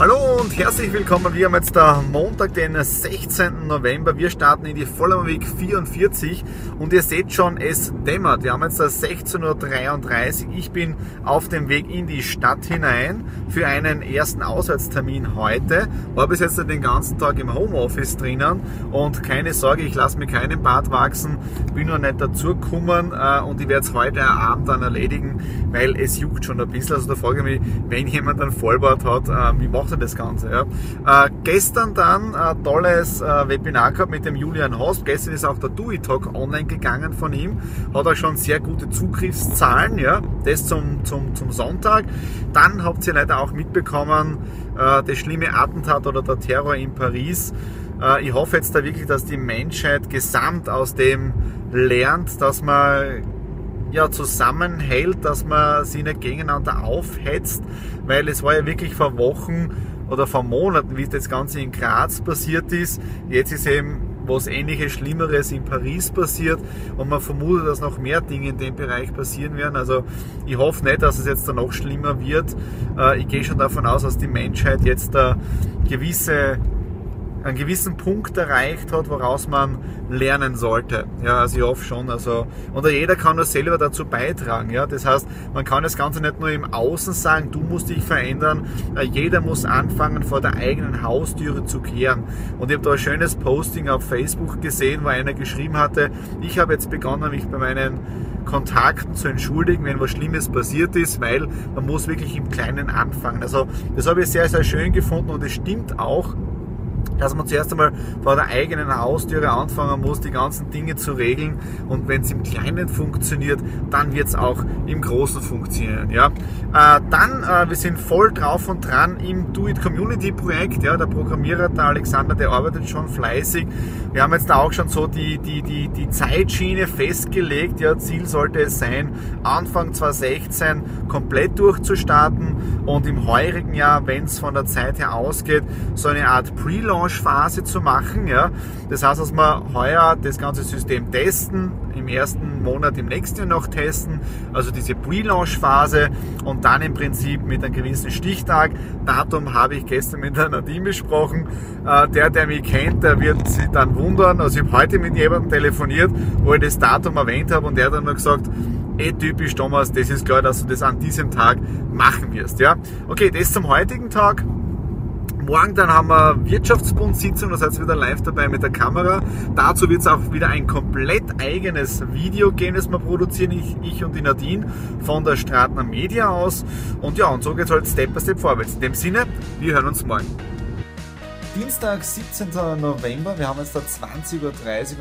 Hallo und herzlich willkommen. Wir haben jetzt der Montag, den 16. November. Wir starten in die Vollerweg 44 und ihr seht schon, es dämmert. Wir haben jetzt 16.33 Uhr. Ich bin auf dem Weg in die Stadt hinein für einen ersten Auswärtstermin heute. War bis jetzt den ganzen Tag im Homeoffice drinnen und keine Sorge, ich lasse mir keinen Bart wachsen. Bin noch nicht dazu gekommen äh, und ich werde es heute Abend dann erledigen, weil es juckt schon ein bisschen. Also da frage ich mich, wenn jemand einen Vollbart hat, äh, wie macht er das Ganze. Ja. Äh, gestern dann ein tolles äh, Webinar gehabt mit dem Julian Host. Gestern ist auch der DUI Talk online gegangen von ihm. Hat auch schon sehr gute Zugriffszahlen. Ja. Das zum, zum, zum Sonntag. Dann habt ihr leider auch mitbekommen, äh, das schlimme Attentat oder der Terror in Paris. Äh, ich hoffe jetzt da wirklich, dass die Menschheit gesamt aus dem lernt, dass man ja, zusammenhält, dass man sie nicht gegeneinander aufhetzt, weil es war ja wirklich vor Wochen oder vor Monaten, wie das Ganze in Graz passiert ist. Jetzt ist eben was ähnliches, Schlimmeres in Paris passiert und man vermutet, dass noch mehr Dinge in dem Bereich passieren werden. Also ich hoffe nicht, dass es jetzt da noch schlimmer wird. Äh, ich gehe schon davon aus, dass die Menschheit jetzt da gewisse einen gewissen Punkt erreicht hat, woraus man lernen sollte. Ja, also ich hoffe schon. Also, und jeder kann nur selber dazu beitragen. Ja, das heißt, man kann das Ganze nicht nur im Außen sagen, du musst dich verändern. Äh, jeder muss anfangen, vor der eigenen Haustüre zu kehren. Und ich habe da ein schönes Posting auf Facebook gesehen, wo einer geschrieben hatte, ich habe jetzt begonnen, mich bei meinen Kontakten zu entschuldigen, wenn was Schlimmes passiert ist, weil man muss wirklich im Kleinen anfangen. Also das habe ich sehr, sehr schön gefunden und es stimmt auch dass man zuerst einmal vor der eigenen Haustüre anfangen muss, die ganzen Dinge zu regeln. Und wenn es im Kleinen funktioniert, dann wird es auch im Großen funktionieren. Ja? Äh, dann, äh, wir sind voll drauf und dran im Do It Community Projekt. Ja? Der Programmierer, der Alexander, der arbeitet schon fleißig. Wir haben jetzt da auch schon so die, die, die, die Zeitschiene festgelegt. Ja? Ziel sollte es sein, Anfang 2016 komplett durchzustarten und im heurigen Jahr, wenn es von der Zeit her ausgeht, so eine Art Pre-Launch Phase zu machen. Ja? Das heißt, dass wir heuer das ganze System testen, im ersten Monat im nächsten Jahr noch testen, also diese Pre-Launch-Phase und dann im Prinzip mit einem gewissen Stichtag. Datum habe ich gestern mit der Nadine besprochen. Äh, der, der mich kennt, der wird sich dann wundern. Also ich habe heute mit jemandem telefoniert, wo ich das Datum erwähnt habe und der hat dann nur gesagt, eh typisch Thomas, das ist klar, dass du das an diesem Tag machen wirst. Ja? Okay, das zum heutigen Tag. Morgen dann haben wir Wirtschaftsbund-Sitzung, das heißt wieder live dabei mit der Kamera. Dazu wird es auch wieder ein komplett eigenes Video geben, das wir produzieren, ich, ich und die Nadine von der Stratner Media aus. Und ja, und so geht es halt Step by Step vorwärts. In dem Sinne, wir hören uns morgen. Dienstag, 17. November. Wir haben jetzt da 20.30 Uhr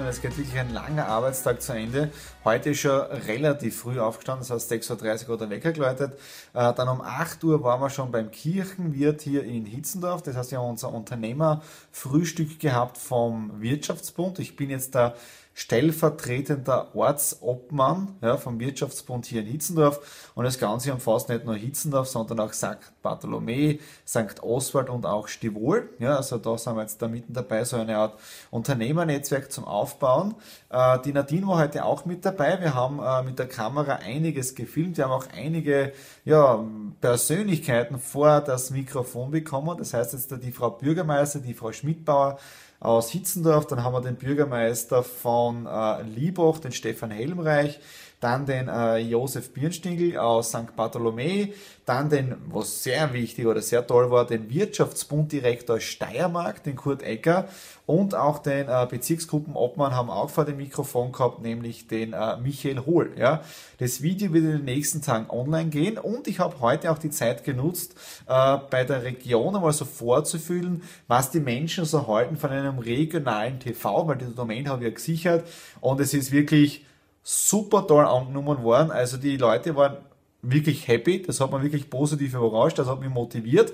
und es geht wirklich ein langer Arbeitstag zu Ende. Heute ist schon relativ früh aufgestanden, das heißt 6.30 Uhr oder Wecker geläutet. Äh, dann um 8 Uhr waren wir schon beim Kirchenwirt hier in Hitzendorf. Das heißt, wir haben unser Unternehmerfrühstück gehabt vom Wirtschaftsbund. Ich bin jetzt da stellvertretender Ortsobmann ja, vom Wirtschaftsbund hier in Hitzendorf. Und das Ganze umfasst nicht nur Hitzendorf, sondern auch St. Bartholomä, St. Oswald und auch Stivol. Ja, also da sind wir jetzt da mitten dabei, so eine Art Unternehmernetzwerk zum Aufbauen. Äh, die Nadine war heute auch mit dabei. Wir haben äh, mit der Kamera einiges gefilmt. Wir haben auch einige ja, Persönlichkeiten vor das Mikrofon bekommen. Das heißt jetzt die Frau Bürgermeister, die Frau Schmidbauer, aus Hitzendorf. Dann haben wir den Bürgermeister von äh, Liebach, den Stefan Helmreich. dann den äh, Josef Birnstingel aus St. Bartholomä, dann den, was sehr wichtig oder sehr toll war, den Wirtschaftsbunddirektor Steiermark, den Kurt Ecker und auch den äh, Bezirksgruppenobmann haben auch vor dem Mikrofon gehabt, nämlich den äh, Michael Hohl. Ja. Das Video wird in den nächsten Tagen online gehen und ich habe heute auch die Zeit genutzt, äh, bei der Region einmal so vorzufühlen, was die Menschen so halten von einem regionalen TV, weil die Domain habe ich ja gesichert und es ist wirklich super toll angenommen worden. Also die Leute waren wirklich happy, das hat man wirklich positiv überrascht, das hat mich motiviert.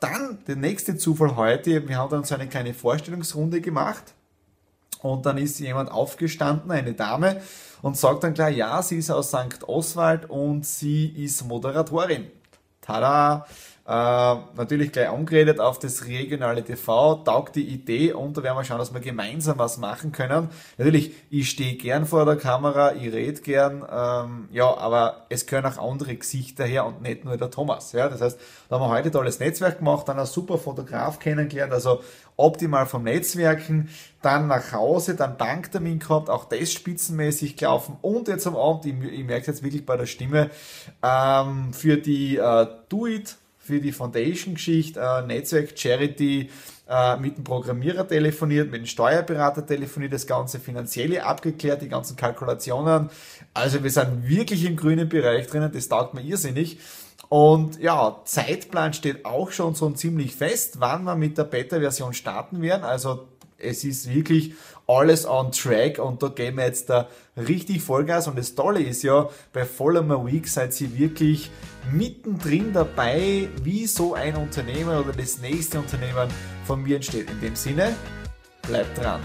Dann der nächste Zufall heute, wir haben dann so eine kleine Vorstellungsrunde gemacht und dann ist jemand aufgestanden, eine Dame, und sagt dann gleich, ja, sie ist aus St. Oswald und sie ist Moderatorin. Tada! Äh, natürlich gleich angeredet auf das regionale TV, taugt die Idee und da werden wir schauen, dass wir gemeinsam was machen können. Natürlich, ich stehe gern vor der Kamera, ich rede gern, ähm, ja, aber es können auch andere Gesichter her und nicht nur der Thomas. Ja, das heißt, da haben wir heute tolles Netzwerk gemacht, dann ein super Fotograf kennengelernt, also optimal vom Netzwerken, dann nach Hause, dann Banktermin gehabt, auch das spitzenmäßig gelaufen und jetzt am Abend, ich, ich merke jetzt wirklich bei der Stimme, ähm, für die äh, Do It für die Foundation-Geschichte, äh, Netzwerk, Charity, äh, mit dem Programmierer telefoniert, mit dem Steuerberater telefoniert, das ganze Finanzielle abgeklärt, die ganzen Kalkulationen. Also wir sind wirklich im grünen Bereich drinnen, das taugt mir irrsinnig. Und ja, Zeitplan steht auch schon so ziemlich fest, wann wir mit der Beta-Version starten werden. Also es ist wirklich alles on track und da gehen wir jetzt da richtig Vollgas und das Tolle ist ja, bei Follower Week seid ihr wirklich mittendrin dabei, wie so ein Unternehmen oder das nächste Unternehmen von mir entsteht. In dem Sinne, bleibt dran.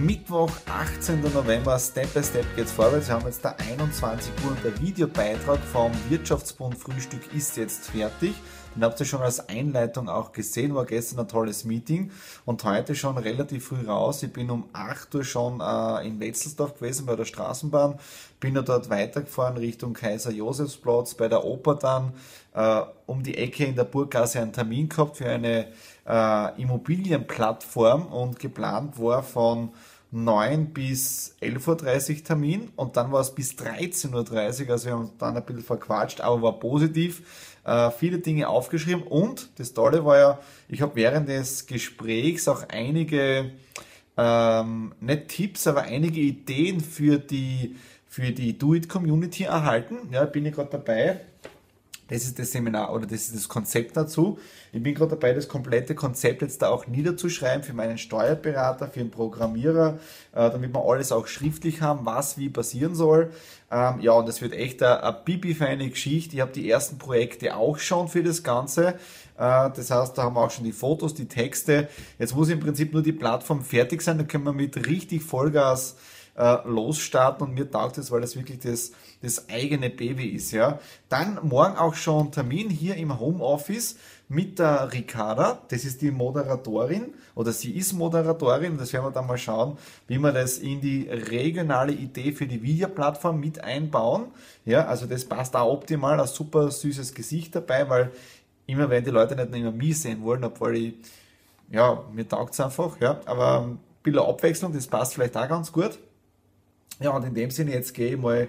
Mittwoch, 18. November, Step by Step geht's vorwärts. Wir haben jetzt da 21 Uhr und der Videobeitrag vom Wirtschaftsbund Frühstück ist jetzt fertig. Den habt ihr schon als Einleitung auch gesehen, war gestern ein tolles Meeting und heute schon relativ früh raus. Ich bin um 8 Uhr schon äh, in Wetzelsdorf gewesen bei der Straßenbahn, bin dann dort weitergefahren Richtung Kaiser Josefsplatz, bei der Oper dann äh, um die Ecke in der Burggasse einen Termin gehabt für eine äh, Immobilienplattform und geplant war von 9 bis 11.30 Uhr Termin und dann war es bis 13.30 Uhr, also wir haben dann ein bisschen verquatscht, aber war positiv. Äh, viele Dinge aufgeschrieben und das Tolle war ja, ich habe während des Gesprächs auch einige, ähm, nicht Tipps, aber einige Ideen für die, für die Do-It-Community erhalten. Ja, bin ich gerade dabei das ist das Seminar oder das ist das Konzept dazu. Ich bin gerade dabei, das komplette Konzept jetzt da auch niederzuschreiben für meinen Steuerberater, für den Programmierer, äh, damit wir alles auch schriftlich haben, was wie passieren soll. Ähm, ja, und das wird echt eine, eine pipi-feine Geschichte. Ich habe die ersten Projekte auch schon für das Ganze. Äh, das heißt, da haben wir auch schon die Fotos, die Texte. Jetzt muss im Prinzip nur die Plattform fertig sein, dann können wir mit richtig Vollgas äh, losstarten und mir taugt es, weil das wirklich das, das eigene Baby ist. Ja. Dann morgen auch schon Termin hier im Homeoffice mit der Ricarda, das ist die Moderatorin oder sie ist Moderatorin, das werden wir dann mal schauen, wie wir das in die regionale Idee für die Videoplattform mit einbauen. Ja, also das passt auch optimal, ein super süßes Gesicht dabei, weil immer wenn die Leute nicht immer mich sehen wollen, obwohl ich, ja, mir taugt es einfach, ja, aber ein bisschen Abwechslung, das passt vielleicht auch ganz gut. Ja, und in dem Sinne, jetzt gehe ich mal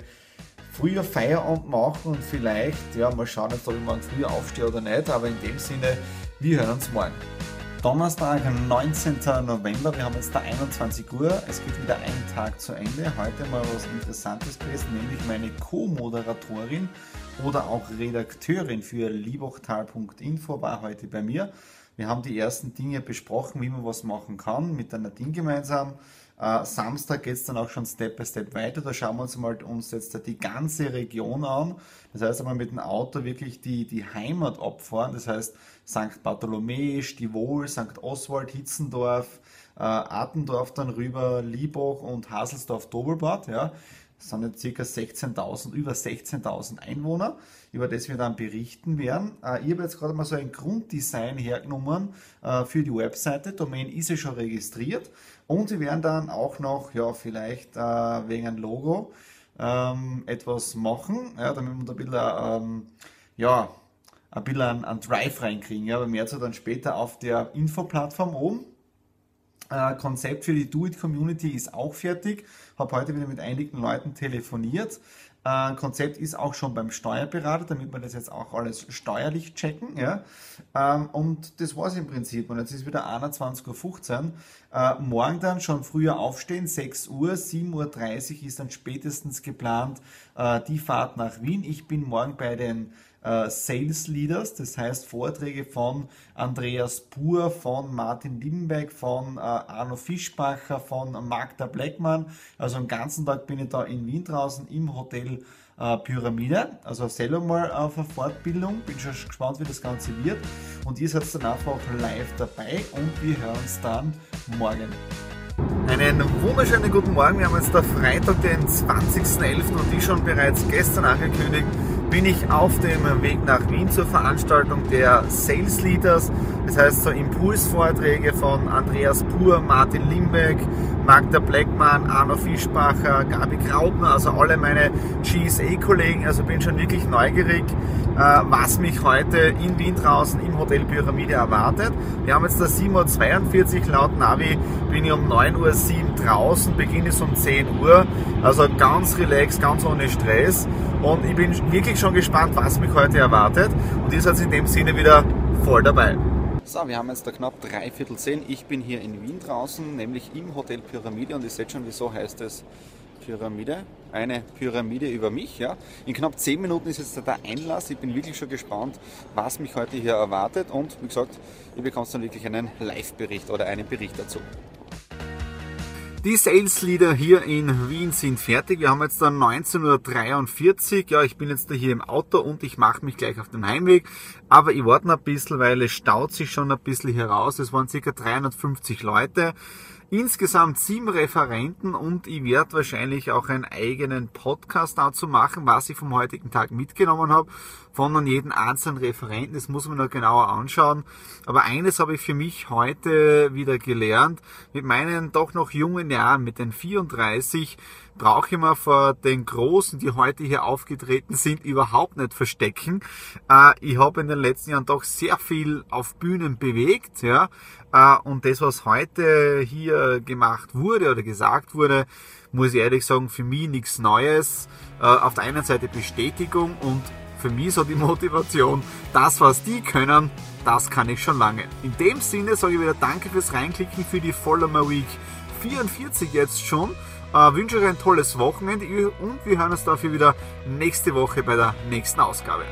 früher Feierabend machen und vielleicht, ja, mal schauen, ob ich morgen früher aufstehe oder nicht, aber in dem Sinne, wir hören uns morgen. Donnerstag, 19. November, wir haben jetzt da 21 Uhr, es geht wieder ein Tag zu Ende. Heute mal was Interessantes gewesen, nämlich meine Co-Moderatorin oder auch Redakteurin für liebochtal.info war heute bei mir. Wir haben die ersten Dinge besprochen, wie man was machen kann, mit der Nadine gemeinsam. Äh, Samstag geht es dann auch schon Step by Step weiter. Da schauen wir uns mal uns jetzt die ganze Region an. Das heißt einmal mit dem Auto wirklich die, die Heimat abfahren. Das heißt St. Bartholomew, Stivol, St. Oswald, Hitzendorf, äh, Attendorf dann rüber, Liebach und Haselsdorf-Dobelbad. Ja. Das sind jetzt circa 16.000, über 16.000 Einwohner, über das wir dann berichten werden. Äh, ich habe jetzt gerade mal so ein Grunddesign hergenommen äh, für die Webseite. Domain ist ja schon registriert. Und wir werden dann auch noch, ja, vielleicht äh, wegen ein Logo ähm, etwas machen, ja, damit wir da ein bisschen, ähm, ja, ein bisschen einen, einen Drive reinkriegen. Ja, aber mehr zu dann später auf der Info-Plattform oben. Konzept für die Do-It-Community ist auch fertig. Habe heute wieder mit einigen Leuten telefoniert. Äh, Konzept ist auch schon beim Steuerberater, damit wir das jetzt auch alles steuerlich checken. Ja? Ähm, und das war es im Prinzip. Und jetzt ist wieder 21.15 Uhr. Äh, morgen dann schon früher aufstehen, 6 Uhr, 7.30 Uhr ist dann spätestens geplant äh, die Fahrt nach Wien. Ich bin morgen bei den äh, Sales Leaders, das heißt Vorträge von Andreas Pur, von Martin Limbeck, von äh, Arno Fischbacher, von Magda Bleckmann. Also den ganzen Tag bin ich da in Wien draußen im Hotel äh, Pyramide, also selber mal auf eine Fortbildung. Bin schon gespannt, wie das Ganze wird. Und ihr seid dann einfach live dabei und wir hören uns dann morgen. Einen wunderschönen guten Morgen. Wir haben jetzt der Freitag, den 20.11. und wie schon bereits gestern angekündigt, bin ich auf dem Weg nach Wien zur Veranstaltung der Sales Leaders. Das heißt so Impulsvorträge von Andreas Pur, Martin Limbeck, Magda Bleckmann, Arno Fischbacher, Gabi Graubner, also alle meine GSA-Kollegen. Also bin schon wirklich neugierig, äh, was mich heute in Wien draußen im Hotel Pyramide erwartet. Wir haben jetzt da 7.42 Uhr, laut Navi bin ich um 9.07 Uhr draußen, Beginn ist um 10 Uhr. Also ganz relaxed, ganz ohne Stress. Und ich bin wirklich schon gespannt, was mich heute erwartet. Und ihr seid in dem Sinne wieder voll dabei. So, wir haben jetzt da knapp dreiviertel zehn. Ich bin hier in Wien draußen, nämlich im Hotel Pyramide und ihr seht schon, wieso heißt es Pyramide. Eine Pyramide über mich. Ja. In knapp zehn Minuten ist jetzt der Einlass. Ich bin wirklich schon gespannt, was mich heute hier erwartet und wie gesagt, ihr bekommt dann wirklich einen Live-Bericht oder einen Bericht dazu. Die Sales Leader hier in Wien sind fertig. Wir haben jetzt dann 19.43 Uhr. Ja, ich bin jetzt da hier im Auto und ich mache mich gleich auf den Heimweg. Aber ich warte noch ein bisschen, weil es staut sich schon ein bisschen hier raus. Es waren circa 350 Leute. Insgesamt sieben Referenten und ich werde wahrscheinlich auch einen eigenen Podcast dazu machen, was ich vom heutigen Tag mitgenommen habe, von jedem einzelnen Referenten. Das muss man noch genauer anschauen. Aber eines habe ich für mich heute wieder gelernt. Mit meinen doch noch jungen Jahren, mit den 34, brauche ich mir vor den Großen, die heute hier aufgetreten sind, überhaupt nicht verstecken. Äh, ich habe in den letzten Jahren doch sehr viel auf Bühnen bewegt, ja. Äh, und das, was heute hier gemacht wurde oder gesagt wurde, muss ich ehrlich sagen, für mich nichts Neues. Äh, auf der einen Seite Bestätigung und für mich so die Motivation, das, was die können, das kann ich schon lange. In dem Sinne sage ich wieder Danke fürs Reinklicken für die Follow My Week 44 jetzt schon. Äh, wünsche euch ein tolles Wochenende und wir hören uns dafür wieder nächste Woche bei der nächsten Ausgabe.